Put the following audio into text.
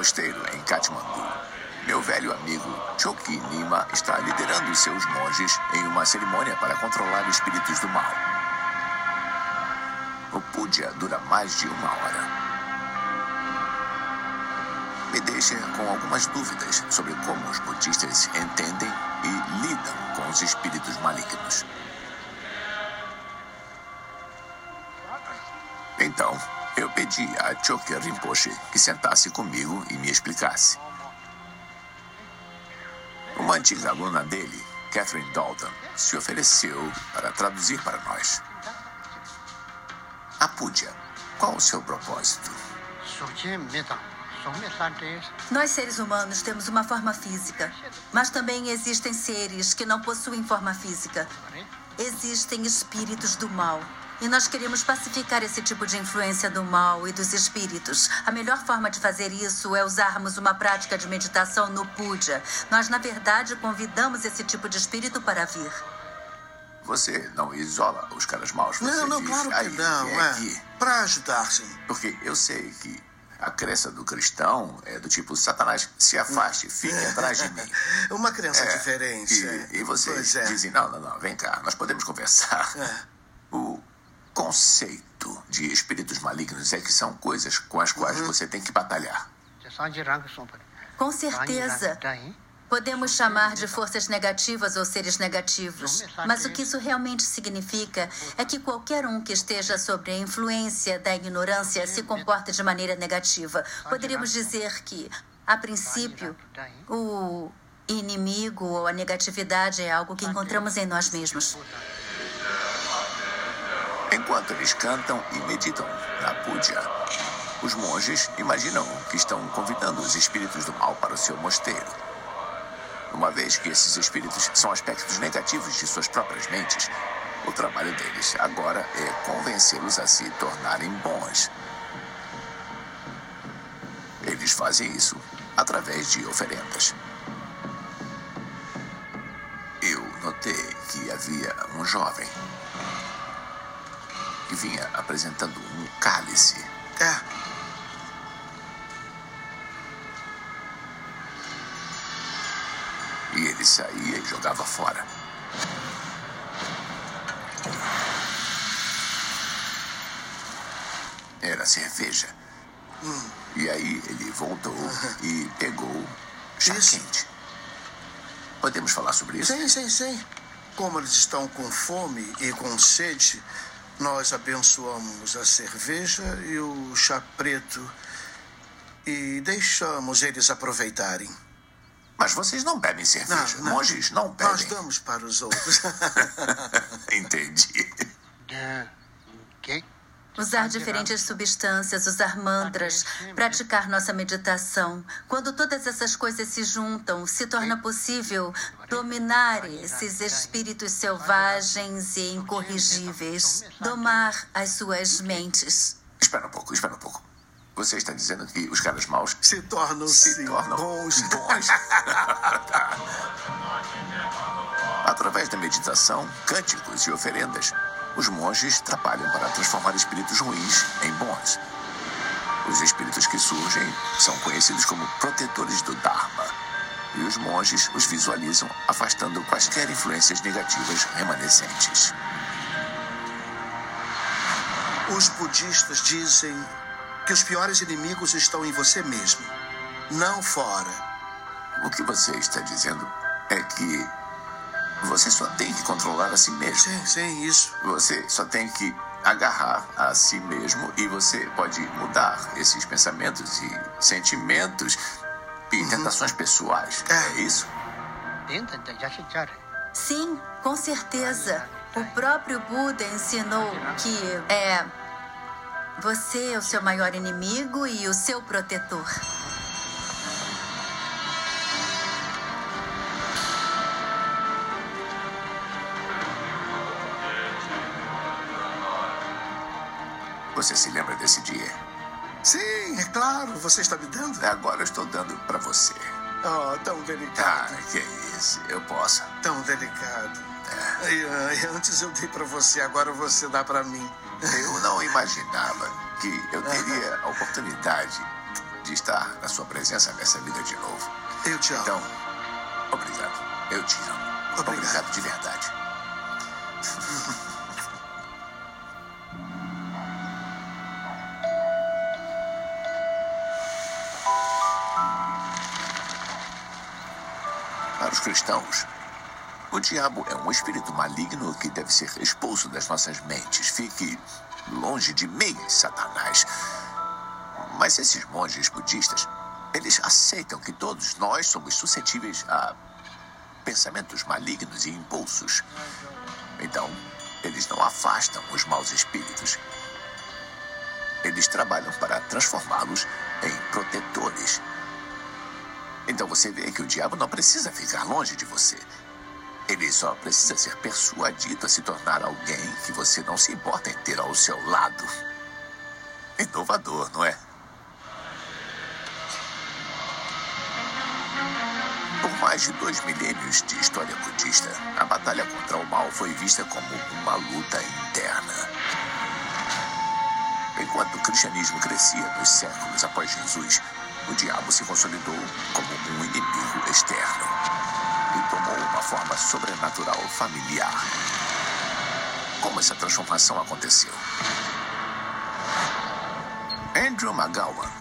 mosteiro em Katmandu. Meu velho amigo Choki Nima está liderando seus monges em uma cerimônia para controlar espíritos do mal. O puja dura mais de uma hora. Me deixa com algumas dúvidas sobre como os budistas entendem e lidam com os espíritos malignos. Então, pedi a Choker Rinpoche que sentasse comigo e me explicasse. Uma antiga aluna dele, Catherine Dalton, se ofereceu para traduzir para nós. A Puja, qual o seu propósito? Nós, seres humanos, temos uma forma física, mas também existem seres que não possuem forma física. Existem espíritos do mal. E nós queremos pacificar esse tipo de influência do mal e dos espíritos. A melhor forma de fazer isso é usarmos uma prática de meditação no puja. Nós, na verdade, convidamos esse tipo de espírito para vir. Você não isola os caras maus, você Não, não, diz, claro que "Aí, não. É. aqui." Pra ajudar, sim. Porque eu sei que a crença do cristão é do tipo, Satanás, se afaste, fique atrás de mim. Uma criança É, diferente. é. E, e vocês é. dizem, não, não, não, vem cá, nós podemos conversar. O conceito de espíritos malignos é que são coisas com as quais Uhum. você tem que batalhar. Com certeza. Podemos chamar de forças negativas ou seres negativos. Mas o que isso realmente significa é que qualquer um que esteja sob a influência da ignorância se comporta de maneira negativa. Poderíamos dizer que, a princípio, o inimigo ou a negatividade é algo que encontramos em nós mesmos. Enquanto eles cantam e meditam na puja, os monges imaginam que estão convidando os espíritos do mal para o seu mosteiro. Uma vez que esses espíritos são aspectos negativos de suas próprias mentes, o trabalho deles agora é convencê-los a se tornarem bons. Eles fazem isso através de oferendas. Eu notei que havia um jovem que vinha apresentando um cálice. É. E ele saía e jogava fora. Era cerveja. E aí ele voltou e pegou chá Isso. quente. Podemos falar sobre isso? Sim, sim, sim. Como eles estão com fome e com sede, nós abençoamos a cerveja e o chá preto e deixamos eles aproveitarem. Mas vocês não bebem cerveja. Não, não. Monges não bebem. Nós damos para os outros. Entendi. Usar diferentes substâncias, usar mantras, praticar nossa meditação. Quando todas essas coisas se juntam, se torna possível dominar esses espíritos selvagens e incorrigíveis, domar as suas mentes. Espera um pouco, espera um pouco. Você está dizendo que os caras maus se tornam se sim, tornam bons. bons. Através da meditação, cânticos e oferendas, os monges trabalham para transformar espíritos ruins em bons. Os espíritos que surgem são conhecidos como protetores do Dharma. E os monges os visualizam afastando quaisquer influências negativas remanescentes. Os budistas dizem que os piores inimigos estão em você mesmo, não fora. O que você está dizendo é que você só tem que controlar a si mesmo. Sim, sim, isso. Você só tem que agarrar a si mesmo e você pode mudar esses pensamentos e sentimentos e tentações pessoais. É. É isso? Sim, com certeza. O próprio Buda ensinou que é você é o seu maior inimigo e o seu protetor. Você se lembra desse dia? Sim, é claro, você está me dando. Agora eu estou dando para você. Oh, tão Ah, delicado, que isso, eu posso. tão delicado. Ai, ai, antes eu dei para você, agora você dá para mim. Eu não imaginava que eu teria a oportunidade de de estar na sua presença nessa vida de novo. Eu te amo. Então, obrigado. Eu te amo. Obrigado, obrigado de verdade. Para os cristãos, o diabo é um espírito maligno que deve ser expulso das nossas mentes. Fique longe de mim, Satanás. Mas esses monges budistas, eles aceitam que todos nós somos suscetíveis a pensamentos malignos e impulsos. Então, eles não afastam os maus espíritos. Eles trabalham para transformá-los em protetores. Então você vê que o diabo não precisa ficar longe de você. Ele só precisa ser persuadido a se tornar alguém que você não se importa em ter ao seu lado. Inovador, não é? Por mais de dois milênios de história budista, a batalha contra o mal foi vista como uma luta interna. Enquanto o cristianismo crescia nos séculos após Jesus, o diabo se consolidou como um inimigo externo e tomou uma forma sobrenatural familiar. Como essa transformação aconteceu? Andrew McGowan